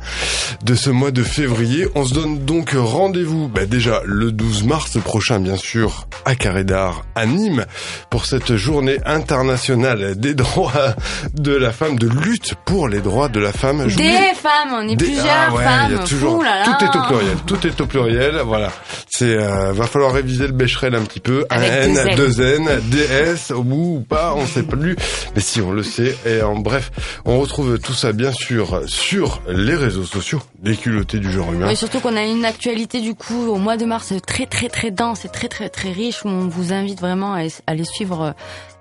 de ce mois de février. On se donne donc rendez-vous bah, déjà le 12 mars prochain, bien sûr, à Carré d'Art, à Nîmes, pour cette journée internationale des droits de la femme, de lutte pour les droits de la femme. Des femmes, on est des- plusieurs Ah ouais, femmes. il y a toujours, Ouh là là. tout est au pluriel, tout est au pluriel, voilà. C'est, euh, va falloir réviser le Becherel un petit peu. Avec un N, deux N. DS, au bout ou pas, on sait plus. Mais si, on le sait. Et en bref, on retrouve tout ça, bien sûr, sur les réseaux sociaux des culottés du genre humain. Oui, surtout qu'on a une actualité du coup au mois de mars très très très dense et très très très riche où on vous invite vraiment à à aller suivre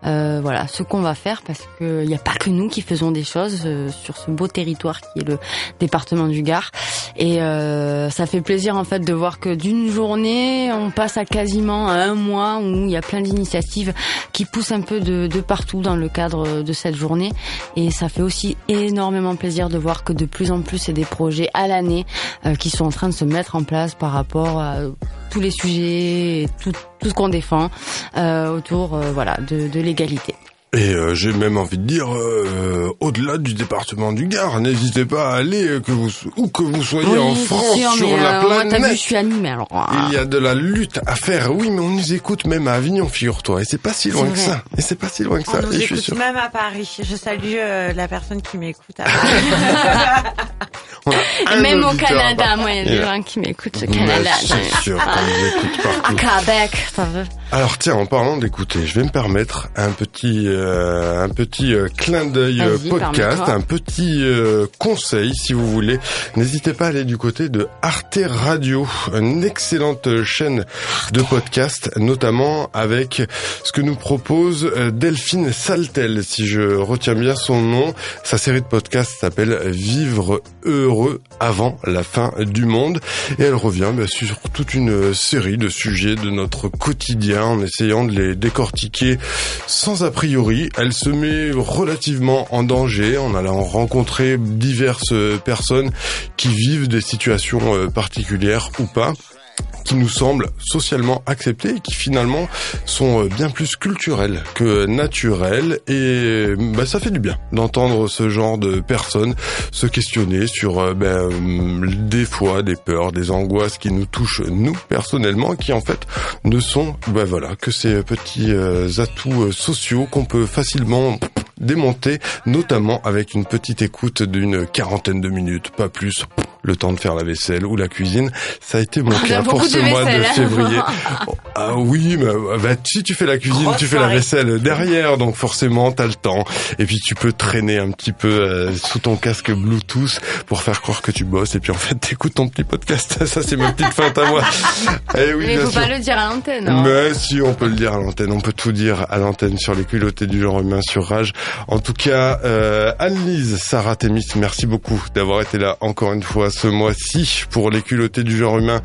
euh, voilà ce qu'on va faire parce que il n'y a pas que nous qui faisons des choses euh, sur ce beau territoire qui est le département du Gard. Et euh, ça fait plaisir en fait de voir que d'une journée on passe à quasiment un mois où il y a plein d'initiatives qui poussent un peu de, de partout dans le cadre de cette journée. Et ça fait aussi énormément plaisir de voir que de plus en plus c'est des projets à l'année qui sont en train de se mettre en place par rapport à tous les sujets, et tout, tout ce qu'on défend euh, autour euh, voilà de, de l'égalité. Et euh, j'ai même envie de dire, euh, au-delà du département du Gard, n'hésitez pas à aller, euh, que vous, où que vous soyez Oui, en France, sûr, sur la euh, moi, planète. t'as vu, je suis animée alors. Il y a de la lutte à faire. Oui, mais on nous écoute même à Avignon, figure-toi. Et c'est pas si loin que ça. Et c'est pas si loin que ça. On nous Et je suis écoute sûr. même à Paris. Je salue euh, la personne qui m'écoute à. [LAUGHS] On Même au Canada, à moi, il y a des gens qui m'écoutent au Canada. C'est sûr qu'on nous écoute À partout. Québec, ça veut. Alors tiens, en parlant d'écouter, je vais me permettre un petit euh, un petit euh, clin d'œil euh, podcast, un petit euh, conseil si vous voulez. N'hésitez pas à aller du côté de Arte Radio, une excellente chaîne de podcast, notamment avec ce que nous propose Delphine Saltel, si je retiens bien son nom. Sa série de podcasts s'appelle Vivre heureux avant la fin du monde et elle revient bah, sur toute une série de sujets de notre quotidien en essayant de les décortiquer sans a priori. Elle se met relativement en danger. En allant rencontrer diverses personnes qui vivent des situations euh, particulières ou pas qui nous semblent socialement acceptées et qui finalement sont euh, bien plus culturelles que naturelles et bah, ça fait du bien d'entendre ce genre de personnes se questionner sur euh, ben, euh, des fois des peurs, des angoisses qui nous touchent nous personnellement qui en fait ne sont ben, voilà que ces petits euh, atouts sociaux qu'on peut facilement démonter notamment avec une petite écoute d'une quarantaine de minutes, pas plus. le temps de faire la vaisselle ou la cuisine. Ça a été mon cas pour ce de mois de hein. février. [LAUGHS] ah oui, mais bah, si tu fais la cuisine, Grosse tu fais la vaisselle derrière, donc forcément t'as le temps. Et puis tu peux traîner un petit peu euh, sous ton casque Bluetooth pour faire croire que tu bosses. Et puis en fait t'écoutes ton petit podcast. [LAUGHS] Ça c'est ma petite feinte à moi. [LAUGHS] Eh oui, Mais faut sûr. pas le dire à l'antenne. hein. Mais si, on peut le dire à l'antenne, on peut tout dire à l'antenne sur les culottés du genre humain sur Rage. En tout cas, euh, Anne-Lise, Sarah Témis, merci beaucoup d'avoir été là encore une fois ce mois-ci pour les culottés du genre humain.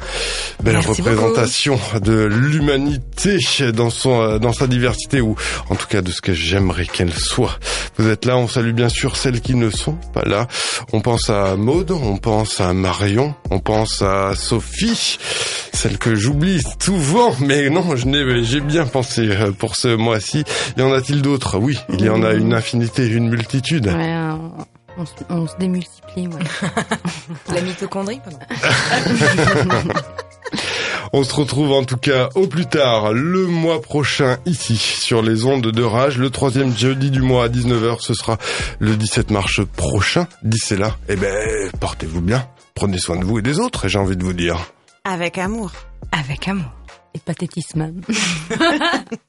Belle Merci représentation de l'humanité dans son euh, dans sa diversité ou en tout cas de ce que j'aimerais qu'elle soit. Vous êtes là, on salue bien sûr celles qui ne sont pas là. On pense à Maude, on pense à Marion, on pense à Sophie, celle que j'oublie souvent, mais non, je n'ai, j'ai bien pensé euh, pour ce mois-ci. Y en a-t-il d'autres? Oui, il y en a une infinité, une multitude. Ouais, euh, on, se- on se démultiplie. Ouais. [LAUGHS] La mitochondrie, pardon. [LAUGHS] On se retrouve en tout cas au plus tard le mois prochain ici sur les ondes de rage. Le troisième jeudi du mois à 19h, ce sera le 17 mars prochain. D'ici là, eh ben, portez-vous bien. Prenez soin de vous et des autres, j'ai envie de vous dire. Avec amour. Avec amour. Et pathétisme. [LAUGHS]